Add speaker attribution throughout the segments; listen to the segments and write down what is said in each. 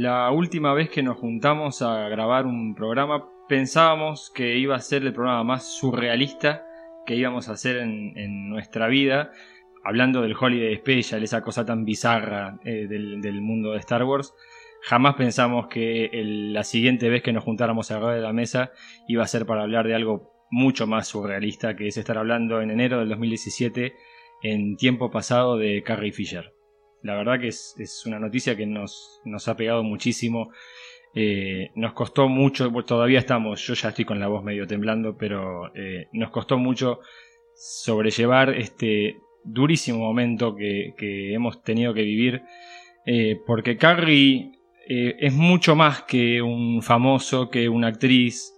Speaker 1: La última vez que nos juntamos a grabar un programa pensábamos que iba a ser el programa más surrealista que íbamos a hacer en, nuestra vida, hablando del Holiday Special, esa cosa tan bizarra eh, del, mundo de Star Wars. Jamás pensamos que la siguiente vez que nos juntáramos a grabar de la mesa iba a ser para hablar de algo mucho más surrealista, que es estar hablando en enero del 2017, en tiempo pasado, de Carrie Fisher. La verdad que es, una noticia que nos, nos, ha pegado muchísimo. Eh, nos costó mucho, todavía estamos, yo ya estoy con la voz medio temblando, pero eh, nos costó mucho sobrellevar este durísimo momento que, hemos tenido que vivir, eh, porque Carrie es mucho más que un famoso, que una actriz,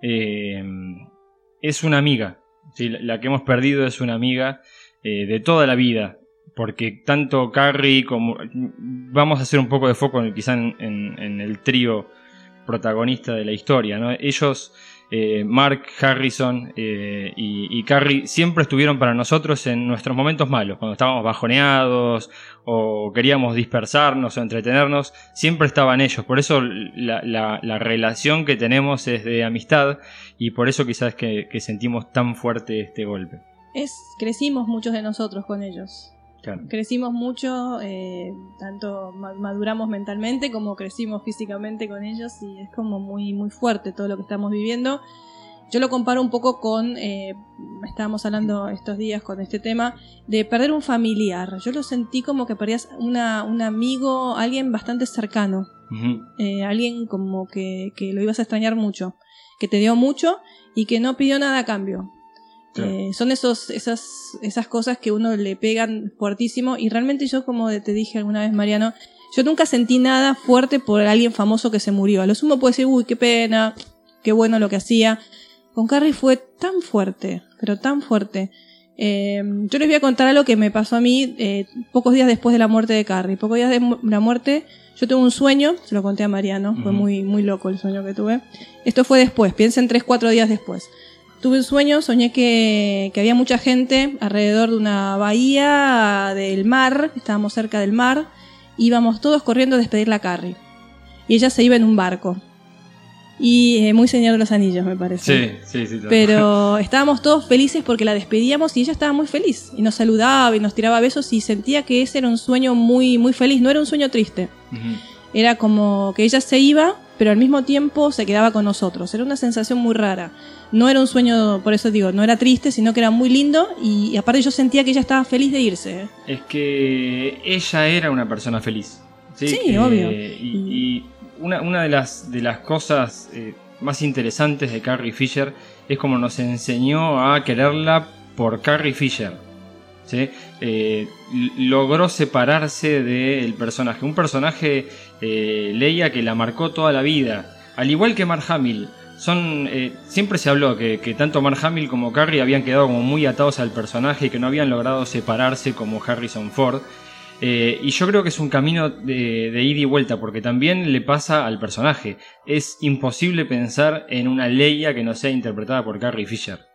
Speaker 1: es una amiga, la que hemos perdido es una amiga de toda la vida, porque tanto Carrie como... Vamos a hacer un poco de foco quizá en, el trío protagonista de la historia, ¿no? Ellos, eh, Mark, Harrison eh, y, Carrie, siempre estuvieron para nosotros en nuestros momentos malos, cuando estábamos bajoneados o queríamos dispersarnos o entretenernos, siempre estaban ellos. Por eso la, relación que tenemos es de amistad y por eso quizás que, que sentimos tan fuerte este golpe.
Speaker 2: Es, crecimos muchos de nosotros con ellos. Crecimos mucho, eh, tanto maduramos mentalmente como crecimos físicamente con ellos y es como muy, muy fuerte todo lo que estamos viviendo. Yo lo comparo un poco con, eh, estábamos hablando estos días con este tema, de perder un familiar. Yo lo sentí como que perdías una, un amigo, alguien bastante cercano, eh, alguien como que, que lo ibas a extrañar mucho, que te dio mucho y que no pidió nada a cambio. Eh, son esos, esas, esas cosas que uno le pegan fuertísimo y realmente yo, como te dije alguna vez, Mariano, yo nunca sentí nada fuerte por alguien famoso que se murió. A lo sumo puede decir, uy, qué pena, qué bueno lo que hacía. Con Carrie fue tan fuerte, pero tan fuerte. Eh, yo les voy a contar algo que me pasó a mí eh, pocos días después de la muerte de Carrie. Pocos días de la muerte, yo tuve un sueño, se lo conté a Mariano, fue muy, muy loco el sueño que tuve. Esto fue después, piensen tres, cuatro días después. Tuve un sueño, soñé que, había mucha gente alrededor de una bahía del mar, estábamos cerca del mar, íbamos todos corriendo a despedir a Carrie. Y ella se iba en un barco. Y eh, muy señor de los anillos, me parece. Sí, sí, sí. Pero estábamos todos felices porque la despedíamos y ella estaba muy feliz. Y nos saludaba y nos tiraba besos y sentía que ese era un sueño muy, muy feliz. No era un sueño triste. Era como que ella se iba, pero al mismo tiempo se quedaba con nosotros. Era una sensación muy rara no era un sueño, por eso digo, no era triste, sino que era muy lindo y, aparte yo sentía que ella estaba feliz de irse.
Speaker 1: Es que ella era una persona feliz.
Speaker 2: Sí, obvio.
Speaker 1: Y, una, de, las, de las cosas eh, más interesantes de Carrie Fisher es como nos enseñó a quererla por Carrie Fisher. ¿sí? Eh, logró separarse del personaje. Un personaje, eh, Leia, que la marcó toda la vida. Al igual que Mark Hamill son eh, siempre se habló que, tanto Mark Hamill como Carrie habían quedado como muy atados al personaje y que no habían logrado separarse como Harrison Ford. Eh, y yo creo que es un camino de, de, ida y vuelta, porque también le pasa al personaje. Es imposible pensar en una Leia que no sea interpretada por Carrie Fisher.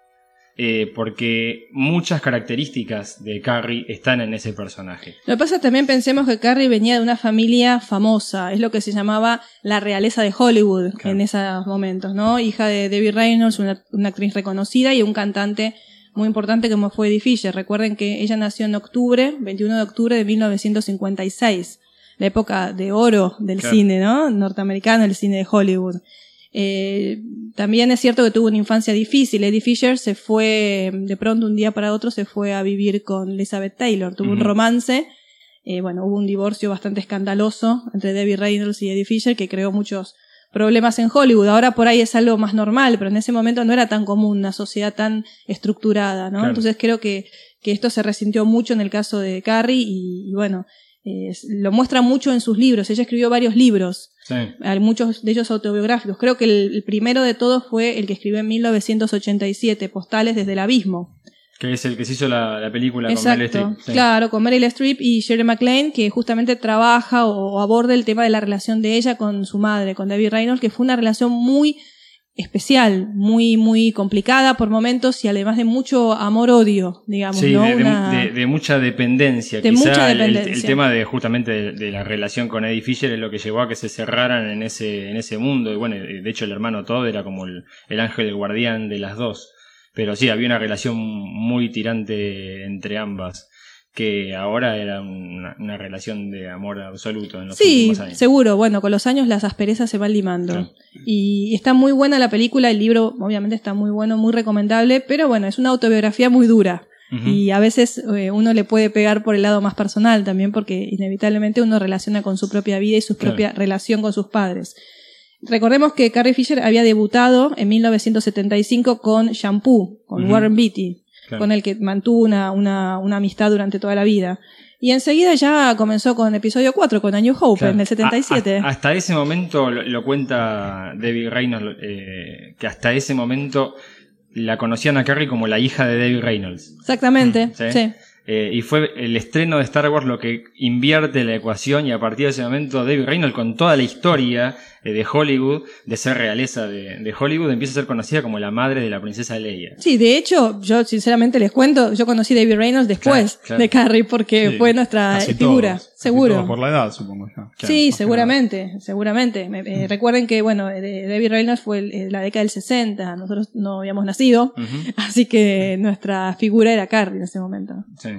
Speaker 1: Eh, porque muchas características de Carrie están en ese personaje.
Speaker 2: Lo que pasa también pensemos que Carrie venía de una familia famosa, es lo que se llamaba la realeza de Hollywood en esos momentos, ¿no? Hija de Debbie Reynolds, una, actriz reconocida y un cantante muy importante como fue Eddie Fisher. Recuerden que ella nació en octubre, 21 de octubre de 1956, la época de oro del cine, ¿no? Norteamericano, el cine de Hollywood. Eh, también es cierto que tuvo una infancia difícil. Eddie Fisher se fue, de pronto un día para otro, se fue a vivir con Elizabeth Taylor. Tuvo un romance. Eh, bueno, hubo un divorcio bastante escandaloso entre Debbie Reynolds y Eddie Fisher que creó muchos problemas en Hollywood. Ahora por ahí es algo más normal, pero en ese momento no era tan común una sociedad tan estructurada, ¿no? Entonces creo que, que esto se resintió mucho en el caso de Carrie y bueno, lo muestra mucho en sus libros. Ella escribió varios libros, muchos de ellos autobiográficos. Creo que el, primero de todos fue el que escribió en 1987, Postales desde el Abismo.
Speaker 1: Que es el que se hizo la, película con Meryl Streep.
Speaker 2: Claro, con Meryl Streep y Shirley MacLaine, que justamente trabaja o, aborda el tema de la relación de ella con su madre, con Debbie Reynolds, que fue una relación muy especial, muy, muy complicada por momentos y además de mucho amor-odio, digamos,
Speaker 1: sí, de, mucha dependencia. De mucha dependencia. El, tema de justamente de, la relación con Eddie Fisher es lo que llevó a que se cerraran en ese, en ese mundo. Y bueno, de hecho el hermano Todd era como el, el ángel el guardián de las dos. Pero sí, había una relación muy tirante entre ambas que ahora era una, relación de amor absoluto en los
Speaker 2: sí, seguro. Bueno, con los años las asperezas se van limando. Y está muy buena la película, el libro obviamente está muy bueno, muy recomendable, pero bueno, es una autobiografía muy dura. Y a veces eh, uno le puede pegar por el lado más personal también, porque inevitablemente uno relaciona con su propia vida y su propia relación con sus padres. Recordemos que Carrie Fisher había debutado en 1975 con Shampoo, con Warren Beatty, con el que mantuvo una, una, una, amistad durante toda la vida. Y enseguida ya comenzó con episodio 4, con A New Hope, en el 77.
Speaker 1: hasta ese momento, lo, cuenta David Reynolds, eh, que hasta ese momento la conocían a Carrie como la hija de David Reynolds.
Speaker 2: Exactamente, mm, sí.
Speaker 1: Eh, y fue el estreno de Star Wars lo que invierte la ecuación y a partir de ese momento David Reynolds con toda la historia eh, de Hollywood, de ser realeza de, Hollywood, empieza a ser conocida como la madre de la princesa Leia.
Speaker 2: Sí, de hecho, yo sinceramente les cuento, yo conocí a David Reynolds después de Carrie porque fue nuestra figura, seguro.
Speaker 3: por la edad, supongo
Speaker 2: sí, seguramente, seguramente. Mm. recuerden que, bueno, David Reynolds fue la década del 60, nosotros no habíamos nacido, así que nuestra figura era Carrie en ese momento. Sí.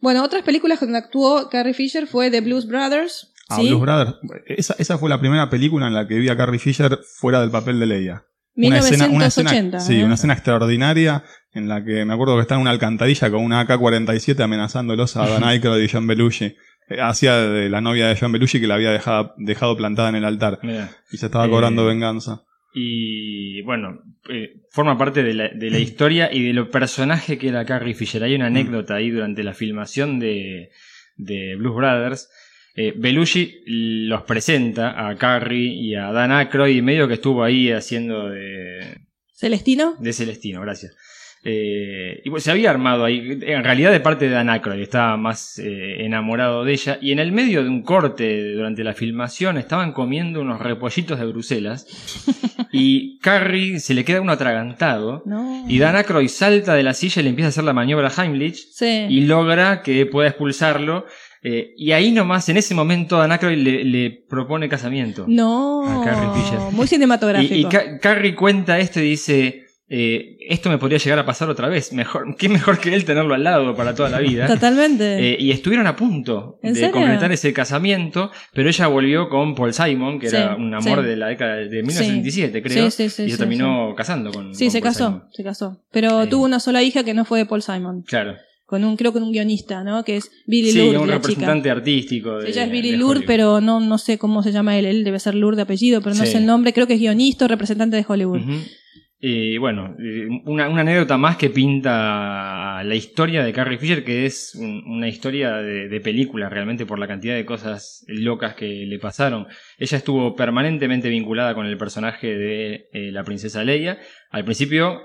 Speaker 2: Bueno, otras películas donde actuó Carrie Fisher fue The Blues Brothers.
Speaker 3: Ah, Blues Brothers. Esa, esa, fue la primera película en la que vi a Carrie Fisher fuera del papel de Leia.
Speaker 2: 1980.
Speaker 3: sí, una escena extraordinaria en la que me acuerdo que está en una alcantarilla con una AK-47 amenazándolos a Don Aykroyd y John Belushi. Eh, hacía de la novia de John Belushi que la había dejado, dejado plantada en el altar. Y se estaba cobrando eh, venganza.
Speaker 1: Y bueno, eh, forma parte de la, de la, historia y de lo personaje que era Carrie Fisher. Hay una mm. anécdota ahí durante la filmación de, de Blues Brothers. Eh, Belushi los presenta a Carrie y a Dan Aykroyd y medio que estuvo ahí haciendo de...
Speaker 2: ¿Celestino?
Speaker 1: De Celestino, gracias. Eh, y pues se había armado ahí, en realidad de parte de Dan Aykroyd, estaba más eh, enamorado de ella. Y en el medio de un corte durante la filmación estaban comiendo unos repollitos de Bruselas. y Carrie se le queda uno atragantado. Y Dan Aykroyd salta de la silla y le empieza a hacer la maniobra Heimlich. Y logra que pueda expulsarlo. Eh, y ahí nomás, en ese momento, Dan Aykroyd le, propone casamiento.
Speaker 2: No. A Carrie Fisher. Muy cinematográfico.
Speaker 1: y Carrie cuenta esto y dice eh, esto me podría llegar a pasar otra vez. Mejor, qué mejor que él tenerlo al lado para toda la vida.
Speaker 2: Totalmente.
Speaker 1: Eh, y estuvieron a punto de completar ese casamiento, pero ella volvió con Paul Simon, que era un amor de la década de 1977, creo. y se terminó casando con.
Speaker 2: Sí, se casó, se casó. Pero tuvo una sola hija que no fue de Paul Simon.
Speaker 1: Claro.
Speaker 2: Con un, creo que un guionista, ¿no? Que es Billy sí,
Speaker 1: un representante artístico.
Speaker 2: ella es Billy Lourdes, pero no, no sé cómo se llama él. Él debe ser Lourdes de apellido, pero no sé el nombre. Creo que es guionista o representante de Hollywood.
Speaker 1: Y bueno, una, anécdota más que pinta la historia de Carrie Fisher, que es una historia de, película realmente por la cantidad de cosas locas que le pasaron. Ella estuvo permanentemente vinculada con el personaje de eh, la princesa Leia, al principio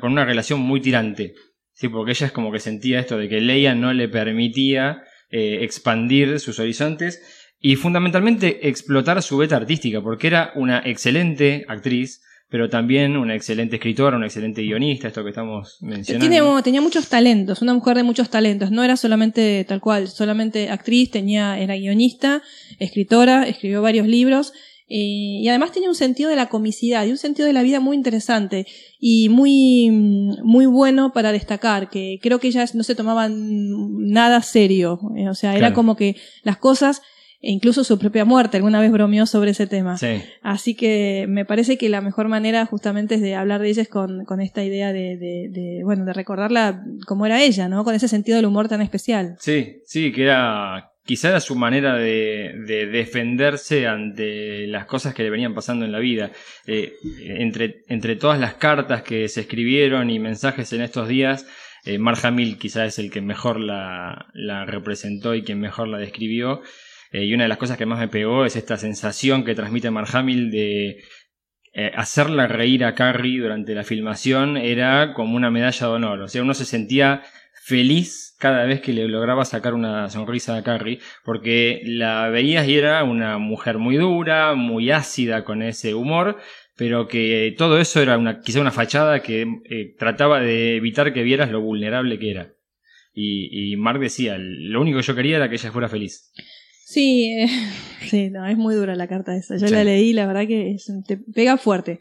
Speaker 1: con una relación muy tirante, ¿sí? porque ella es como que sentía esto de que Leia no le permitía eh, expandir sus horizontes y fundamentalmente explotar su beta artística, porque era una excelente actriz pero también una excelente escritora, una excelente guionista, esto que estamos mencionando.
Speaker 2: tenía muchos talentos, una mujer de muchos talentos, no era solamente tal cual, solamente actriz, tenía, era guionista, escritora, escribió varios libros. Eh, y además tenía un sentido de la comicidad y un sentido de la vida muy interesante y muy, muy bueno para destacar, que creo que ellas no se tomaban nada serio, eh, o sea, era como que las cosas e incluso su propia muerte. Alguna vez bromeó sobre ese tema. Así que me parece que la mejor manera justamente es de hablar de ellas con, con esta idea de, de, bueno, de recordarla como era ella, ¿no? Con ese sentido del humor tan especial.
Speaker 1: Sí, sí, que era, quizá era su manera de, de defenderse ante las cosas que le venían pasando en la vida. Eh, entre, entre todas las cartas que se escribieron y mensajes en estos días, eh, Hamill quizá es el que mejor la, la representó y quien mejor la describió. Eh, y una de las cosas que más me pegó es esta sensación que transmite Mark Hamill de eh, hacerla reír a Carrie durante la filmación era como una medalla de honor. O sea, uno se sentía feliz cada vez que le lograba sacar una sonrisa a Carrie, porque la veías y era una mujer muy dura, muy ácida con ese humor, pero que todo eso era una, quizá una fachada que eh, trataba de evitar que vieras lo vulnerable que era. Y, y Mark decía, lo único que yo quería era que ella fuera feliz.
Speaker 2: Sí, eh, sí, no, es muy dura la carta esa. Yo la leí, la verdad que te pega fuerte.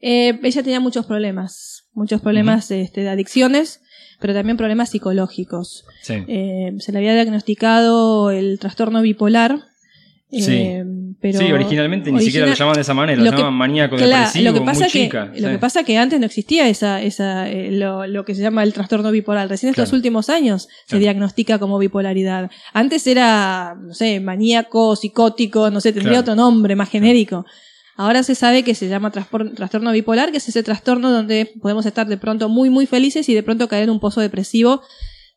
Speaker 2: Eh, ella tenía muchos problemas, muchos problemas este, de adicciones, pero también problemas psicológicos. Eh, se le había diagnosticado el trastorno bipolar.
Speaker 1: Sí. Sí, originalmente ni siquiera lo llamaban de esa manera, lo, llamaban maníaco depresivo,
Speaker 2: lo que pasa
Speaker 1: muy
Speaker 2: que,
Speaker 1: chica.
Speaker 2: Lo que pasa es que antes no existía esa, esa, eh, lo, lo, que se llama el trastorno bipolar. Recién en estos últimos años se diagnostica como bipolaridad. Antes era, no sé, maníaco, psicótico, no sé, tendría otro nombre más genérico. Ahora se sabe que se llama trastorno bipolar, que es ese trastorno donde podemos estar de pronto muy, muy felices y de pronto caer en un pozo depresivo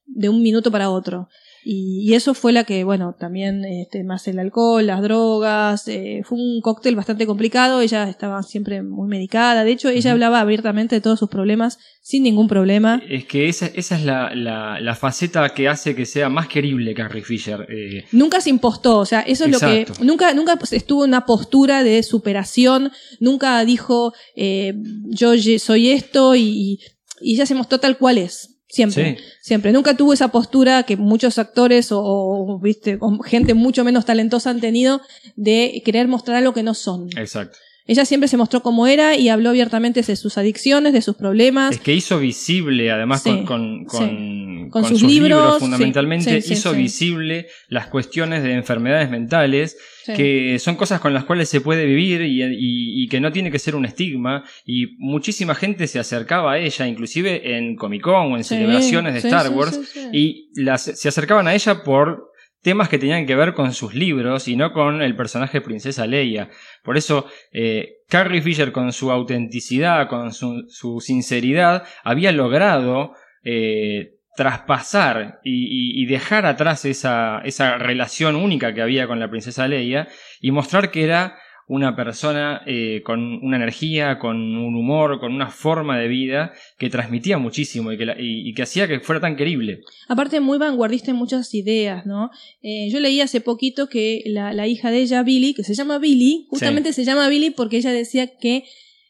Speaker 2: de un minuto para otro. Y, eso fue la que, bueno, también este, más el alcohol, las drogas, eh, fue un cóctel bastante complicado, ella estaba siempre muy medicada, de hecho ella hablaba abiertamente de todos sus problemas sin ningún problema.
Speaker 1: Es que esa, esa es la, la, faceta que hace que sea más querible Carrie Fisher.
Speaker 2: Eh. Nunca se impostó, o sea, eso es lo que, nunca, nunca estuvo en una postura de superación, nunca dijo eh, yo soy esto y, y ella se mostró tal cual es. Siempre, siempre. Nunca tuvo esa postura que muchos actores o, viste, gente mucho menos talentosa han tenido de querer mostrar algo que no son.
Speaker 1: Exacto.
Speaker 2: Ella siempre se mostró como era y habló abiertamente de sus adicciones, de sus problemas.
Speaker 1: Es que hizo visible, además con, con, con, sus, libros, fundamentalmente, hizo visible las cuestiones de enfermedades mentales, que son cosas con las cuales se puede vivir y, y, que no tiene que ser un estigma. Y muchísima gente se acercaba a ella, inclusive en Comic Con o en celebraciones de Star Wars, y las, se acercaban a ella por temas que tenían que ver con sus libros y no con el personaje Princesa Leia. Por eso, eh, Carrie Fisher con su autenticidad, con su, sinceridad, había logrado eh, traspasar y, y, dejar atrás esa, esa relación única que había con la Princesa Leia y mostrar que era una persona eh, con una energía, con un humor, con una forma de vida que transmitía muchísimo y que, y, que hacía que fuera tan querible.
Speaker 2: Aparte, muy vanguardista en muchas ideas, ¿no? Eh, yo leí hace poquito que la, la, hija de ella, Billy, que se llama Billy, justamente se llama Billy porque ella decía que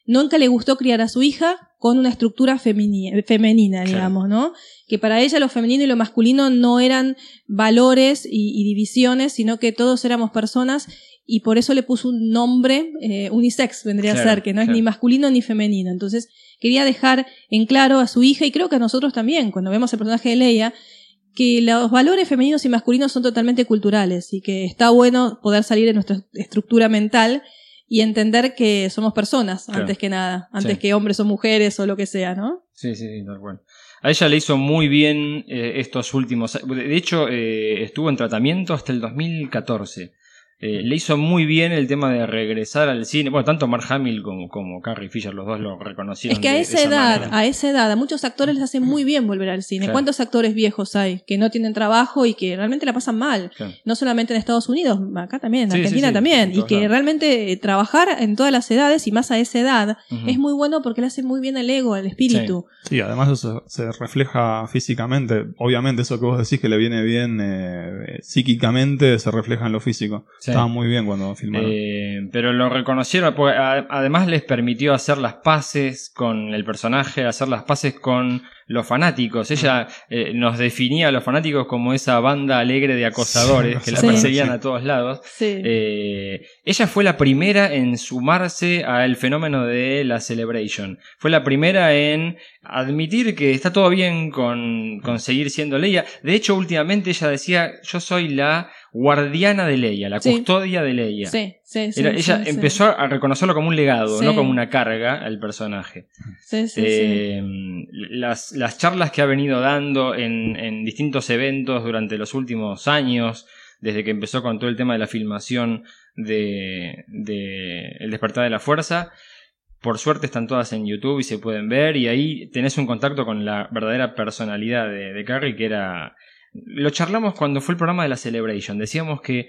Speaker 2: nunca le gustó criar a su hija con una estructura femenina, digamos, ¿no? Que para ella lo femenino y lo masculino no eran valores y, y divisiones, sino que todos éramos personas y por eso le puso un nombre eh, unisex, vendría a ser, que no es ni masculino ni femenino. Entonces, quería dejar en claro a su hija, y creo que a nosotros también, cuando vemos el personaje de Leia, que los valores femeninos y masculinos son totalmente culturales y que está bueno poder salir de nuestra estructura mental y entender que somos personas antes que nada, antes que hombres o mujeres o lo que sea, ¿no?
Speaker 1: Sí, sí, sí, tal cual. A ella le hizo muy bien eh, estos últimos. De hecho, eh, estuvo en tratamiento hasta el 2014. Eh, le hizo muy bien el tema de regresar al cine. Bueno, tanto Mark Hamill como, como Carrie Fisher, los dos lo reconocieron.
Speaker 2: Es que a esa, edad, a esa edad, a muchos actores les hace muy bien volver al cine. ¿Cuántos actores viejos hay que no tienen trabajo y que realmente la pasan mal? No solamente en Estados Unidos, acá también, en Argentina también. Y que realmente eh, trabajar en todas las edades y más a esa edad es muy bueno porque le hace muy bien al ego, al espíritu.
Speaker 3: Sí, además eso se refleja físicamente. Obviamente, eso que vos decís que le viene bien eh, psíquicamente se refleja en lo físico. Estaba muy bien cuando filmaron.
Speaker 1: Eh, pero lo reconocieron, además les permitió hacer las paces con el personaje, hacer las paces con los fanáticos. Ella eh, nos definía a los fanáticos como esa banda alegre de acosadores que la perseguían a todos lados. Eh, ella fue la primera en sumarse al fenómeno de la Celebration. Fue la primera en admitir que está todo bien con, con seguir siendo Leia. De hecho, últimamente ella decía, yo soy la guardiana de Leia, la custodia de Leia.
Speaker 2: Sí, sí, sí.
Speaker 1: ella empezó a reconocerlo como un legado, no como una carga al personaje. Eh, las, las, charlas que ha venido dando en, en, distintos eventos durante los últimos años, desde que empezó con todo el tema de la filmación de, de El despertar de la fuerza, por suerte están todas en YouTube y se pueden ver y ahí tenés un contacto con la verdadera personalidad de, de Carrie que era lo charlamos cuando fue el programa de la Celebration. Decíamos que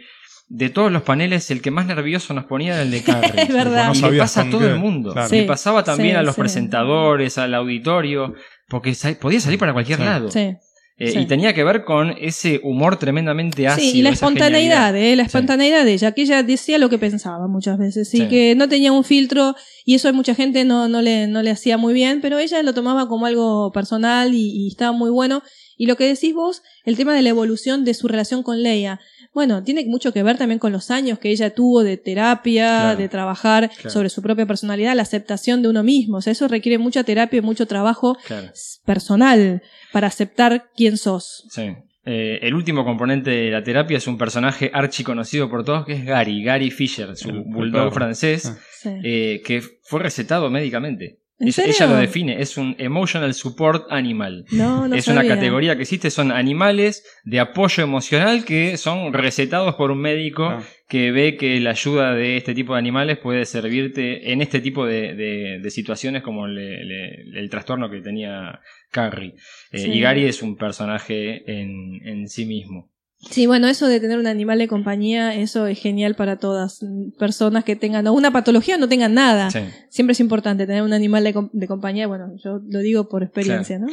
Speaker 1: de todos los paneles, el que más nervioso nos ponía era el de Carrie.
Speaker 2: es verdad.
Speaker 1: y le pasa a todo el mundo. le pasaba también a los presentadores, al auditorio, porque podía salir para cualquier lado. Sí. Eh, y tenía que ver con ese humor tremendamente ácido.
Speaker 2: Sí, y la espontaneidad, eh, la espontaneidad de ella, que ella decía lo que pensaba muchas veces, y que no tenía un filtro, y eso a mucha gente no, no, le, no le hacía muy bien, pero ella lo tomaba como algo personal y, y estaba muy bueno. Y lo que decís vos, el tema de la evolución de su relación con Leia. Bueno, tiene mucho que ver también con los años que ella tuvo de terapia, de trabajar sobre su propia personalidad, la aceptación de uno mismo. O sea, eso requiere mucha terapia y mucho trabajo personal para aceptar quién sos.
Speaker 1: Sí. Eh, el último componente de la terapia es un personaje archi conocido por todos que es Gary, Gary Fisher, su bulldog francés, ah. eh, que fue recetado médicamente ella lo define, es un emotional support animal.
Speaker 2: No,
Speaker 1: es una categoría que existe, son animales de apoyo emocional que son recetados por un médico ah. que ve que la ayuda de este tipo de animales puede servirte en este tipo de, situaciones como el trastorno que tenía Carrie. Eh, y Gary es un personaje en sí mismo.
Speaker 2: Sí, bueno, eso de tener un animal de compañía, eso es genial para todas personas que tengan una patología o no tengan nada. Siempre es importante tener un animal de, compañía. Bueno, yo lo digo por experiencia, ¿no?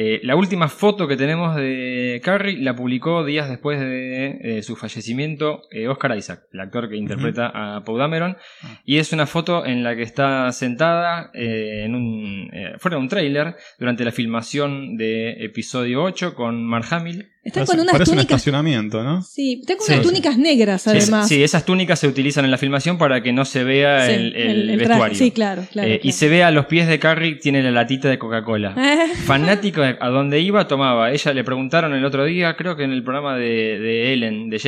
Speaker 1: Eh, la última foto que tenemos de Carrie la publicó días después de eh, su fallecimiento eh, Oscar Isaac, el actor que interpreta a Paul Dameron. Ah. Y es una foto en la que está sentada en un, fuera de un tráiler durante la filmación de episodio 8 con Mark Hamill.
Speaker 2: Están con unas
Speaker 3: parece un estacionamiento, ¿no?
Speaker 2: Sí, están con unas túnicas negras además.
Speaker 1: Sí, esas túnicas se utilizan en la filmación para que no se vea el, vestuario.
Speaker 2: Sí, claro, claro,
Speaker 1: Y se ve a los pies de Carrie, tiene la latita de Coca-Cola. Fanático a donde iba tomaba. Ella le preguntaron el otro día, creo que en el programa de, de Ellen, de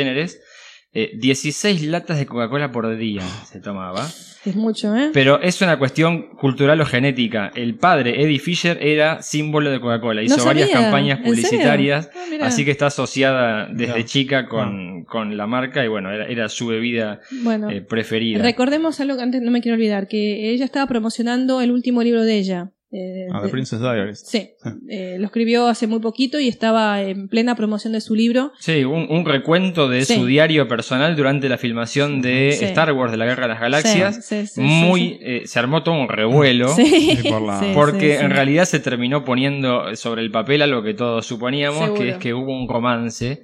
Speaker 1: Generes, 16 eh, latas de Coca-Cola por día se tomaba.
Speaker 2: Es mucho, ¿eh?
Speaker 1: Pero es una cuestión cultural o genética. El padre, Eddie Fisher, era símbolo de Coca-Cola. Hizo varias campañas publicitarias. Ah, así que está asociada desde chica con, con, la marca y bueno, era, su bebida eh, preferida.
Speaker 2: Recordemos algo que antes no me quiero olvidar, que ella estaba promocionando el último libro de ella.
Speaker 3: Eh, ah, The Princess Diaries.
Speaker 2: Sí, eh, lo escribió hace muy poquito y estaba en plena promoción de su libro.
Speaker 1: Sí, un, recuento de su diario personal durante la filmación de Star Wars de la Guerra de las Galaxias. muy, eh, se armó todo un revuelo. porque en realidad se terminó poniendo sobre el papel algo que todos suponíamos, que es que hubo un romance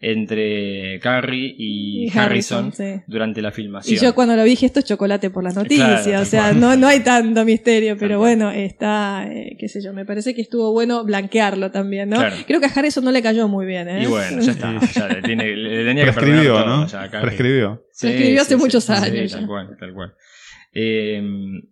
Speaker 1: entre Carrie y, Harrison, durante la filmación.
Speaker 2: Y yo cuando lo dije, esto es chocolate por las noticias, o sea, no, no hay tanto misterio, pero bueno, este eh, qué sé yo, me parece que estuvo bueno blanquearlo también, ¿no? Creo que a Harrison no le cayó muy bien, ¿eh?
Speaker 1: Y bueno, ya está, ya le, tiene, le tenía que
Speaker 3: perdonar ¿no? Ya, Prescribió.
Speaker 2: Prescribió hace muchos años.
Speaker 1: tal cual, tal cual. Em,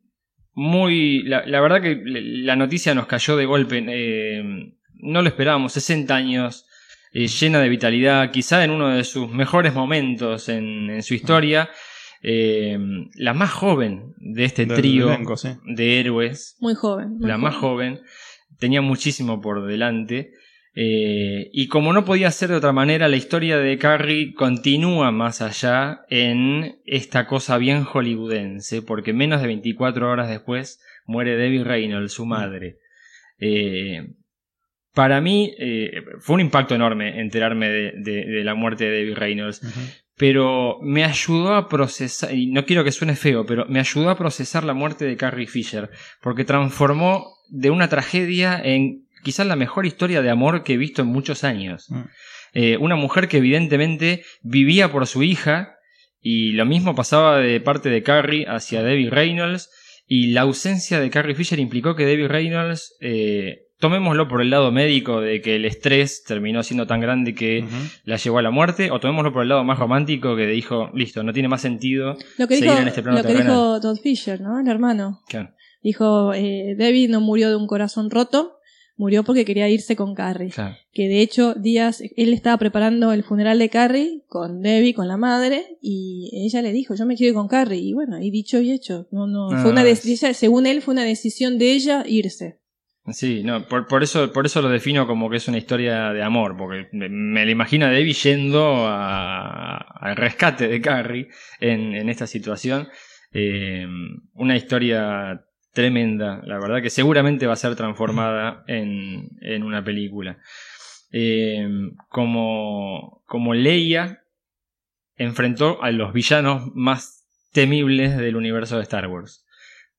Speaker 1: muy, la, verdad que la noticia nos cayó de golpe, em, no lo esperábamos, 60 años, eh, llena de vitalidad, quizá en uno de sus mejores momentos en, en su historia. Eh, la más joven de este trío de héroes.
Speaker 2: Muy joven.
Speaker 1: la más joven. Tenía muchísimo por delante. Eh, y como no podía ser de otra manera, la historia de Carrie continúa más allá en esta cosa bien hollywoodense, porque menos de 24 horas después muere Debbie Reynolds, su madre. Eh, para mí fue un impacto enorme enterarme de, la muerte de Debbie Reynolds pero me ayudó a procesar, y no quiero que suene feo, pero me ayudó a procesar la muerte de Carrie Fisher, porque transformó de una tragedia en quizás la mejor historia de amor que he visto en muchos años. Mm. Eh, una mujer que evidentemente vivía por su hija, y lo mismo pasaba de parte de Carrie hacia Debbie Reynolds, y la ausencia de Carrie Fisher implicó que Debbie Reynolds eh, tomémoslo por el lado médico de que el estrés terminó siendo tan grande que la llevó a la muerte, o tomémoslo por el lado más romántico que dijo, listo, no tiene más sentido
Speaker 2: lo que seguir dijo, en este plano Lo que dijo Todd Fisher, ¿no? El hermano. Dijo, eh, David no murió de un corazón roto, murió porque quería irse con Carrie. Que de hecho, días, él estaba preparando el funeral de Carrie con Debbie, con la madre, y ella le dijo, yo me quiero ir con Carrie. Y bueno, y dicho y hecho. No, no, fue una ah, según él, fue una decisión de ella irse.
Speaker 1: Sí, no, por, eso, por eso lo defino como que es una historia de amor, porque me, lo imagino a yendo al rescate de Carrie en, esta situación. Eh, una historia tremenda, la verdad, que seguramente va a ser transformada en, una película. Eh, como, como Leia, enfrentó a los villanos más temibles del universo de Star Wars.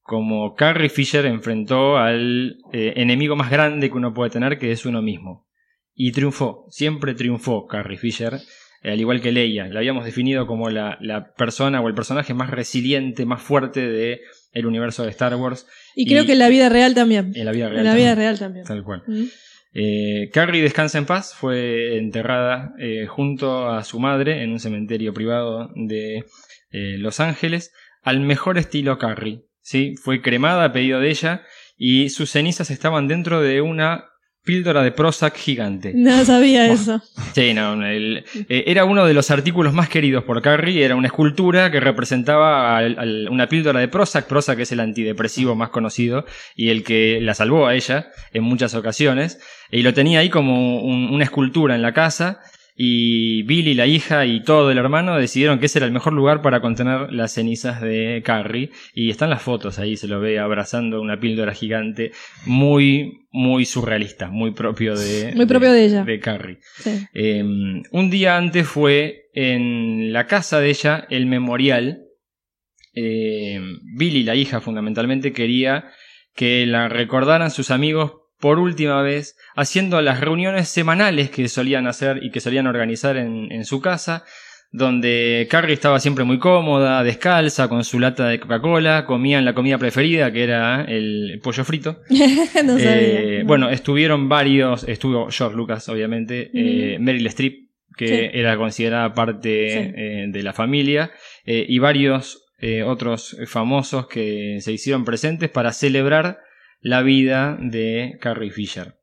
Speaker 1: Como Carrie Fisher enfrentó al eh, enemigo más grande que uno puede tener, que es uno mismo. Y triunfó, siempre triunfó Carrie Fisher, al igual que Leia. La habíamos definido como la, persona o el personaje más resiliente, más fuerte del el universo de Star Wars.
Speaker 2: Y creo que en la vida real también.
Speaker 1: En la vida real.
Speaker 2: En la vida real también.
Speaker 1: Tal cual. Eh, Carrie descansa en paz, fue enterrada eh, junto a su madre en un cementerio privado de Los Ángeles, al mejor estilo Carrie. ¿Sí? Fue cremada a pedido de ella y sus cenizas estaban dentro de una Píldora de Prozac gigante.
Speaker 2: No sabía eso.
Speaker 1: Sí, no. Eh, era uno de los artículos más queridos por Carrie. Era una escultura que representaba una píldora de Prozac. Prozac es el antidepresivo más conocido y el que la salvó a ella en muchas ocasiones. Y lo tenía ahí como una escultura en la casa y Billy, la hija y todo el hermano decidieron que ese era el mejor lugar para contener las cenizas de Carrie. Y están las fotos ahí, se lo ve abrazando una píldora gigante, muy, muy surrealista, muy propio de,
Speaker 2: muy propio de, ella.
Speaker 1: De Carrie. Em, un día antes fue en la casa de ella el memorial. Em, Billy, la hija, fundamentalmente quería que la recordaran sus amigos por última vez, haciendo las reuniones semanales que solían hacer y que solían organizar en, su casa, donde Carrie estaba siempre muy cómoda, descalza, con su lata de Coca-Cola, comían la comida preferida, que era el pollo frito.
Speaker 2: no eh,
Speaker 1: Bueno, estuvieron varios, estuvo George Lucas, obviamente, eh, Meryl Streep, que era considerada parte eh, de la familia, y varios otros famosos que se hicieron presentes para celebrar la vida de Carrie Fisher.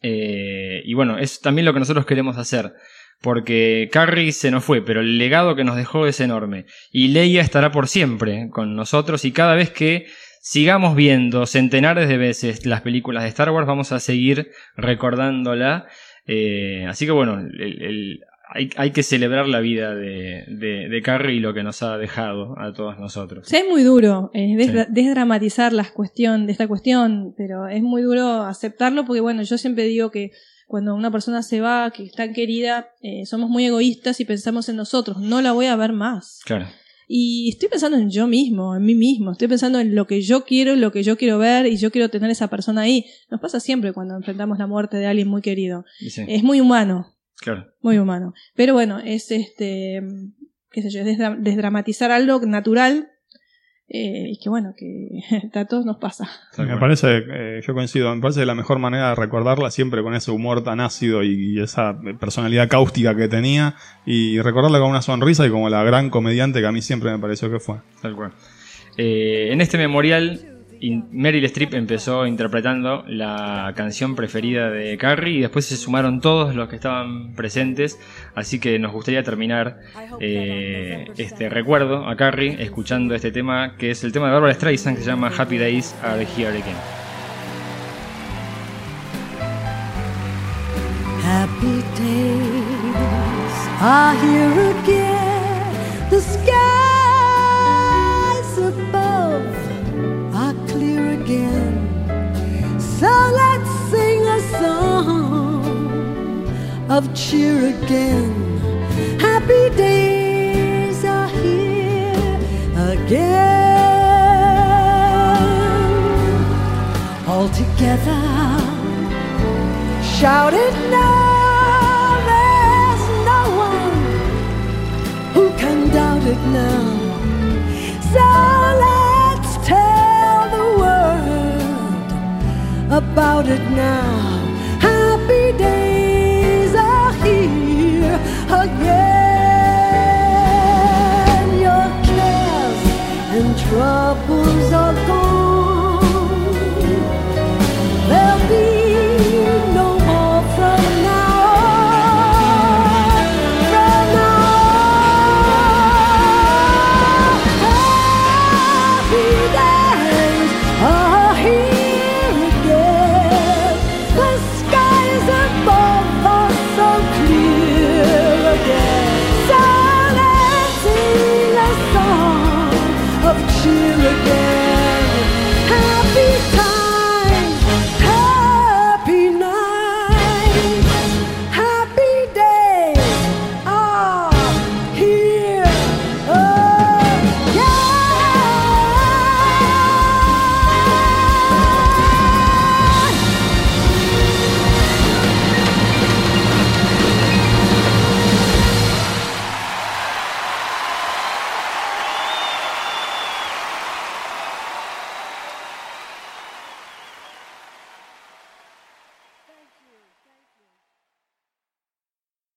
Speaker 1: Eh, y bueno, es también lo que nosotros queremos hacer. Porque Carrie se nos fue, pero el legado que nos dejó es enorme. Y Leia estará por siempre con nosotros y cada vez que sigamos viendo centenares de veces las películas de Star Wars vamos a seguir recordándola. Eh, así que bueno, el, hay, que celebrar la vida de, de, Carrie y lo que nos ha dejado a todos nosotros.
Speaker 2: es muy duro desdramatizar la cuestión, de esta cuestión, pero es muy duro aceptarlo porque, bueno, yo siempre digo que cuando una persona se va, que está querida, eh, somos muy egoístas y pensamos en nosotros, no la voy a ver más.
Speaker 1: Claro.
Speaker 2: Y estoy pensando en yo mismo, en mí mismo, estoy pensando en lo que yo quiero, lo que yo quiero ver y yo quiero tener esa persona ahí. Nos pasa siempre cuando enfrentamos la muerte de alguien muy querido. Es muy humano,
Speaker 1: Claro.
Speaker 2: Muy humano. Pero bueno, es este, qué sé yo, es desdramatizar algo natural eh, y que bueno, que a todos nos pasa.
Speaker 3: me parece, eh, yo coincido, me parece que la mejor manera de recordarla siempre con ese humor tan ácido y, esa personalidad cáustica que tenía y recordarla con una sonrisa y como la gran comediante que a mí siempre me pareció que fue.
Speaker 1: Tal cual. Eh, en este memorial Meryl Streep empezó interpretando la canción preferida de Carrie y después se sumaron todos los que estaban presentes, así que nos gustaría terminar eh, este recuerdo a Carrie escuchando este tema que es el tema de Barbara Streisand que se llama Happy Days Are Here Again. Happy days are here again. Of cheer again. Happy days are here again. All together, shout it now. There's no one who can doubt it now. So let's tell the world about it now. troubles of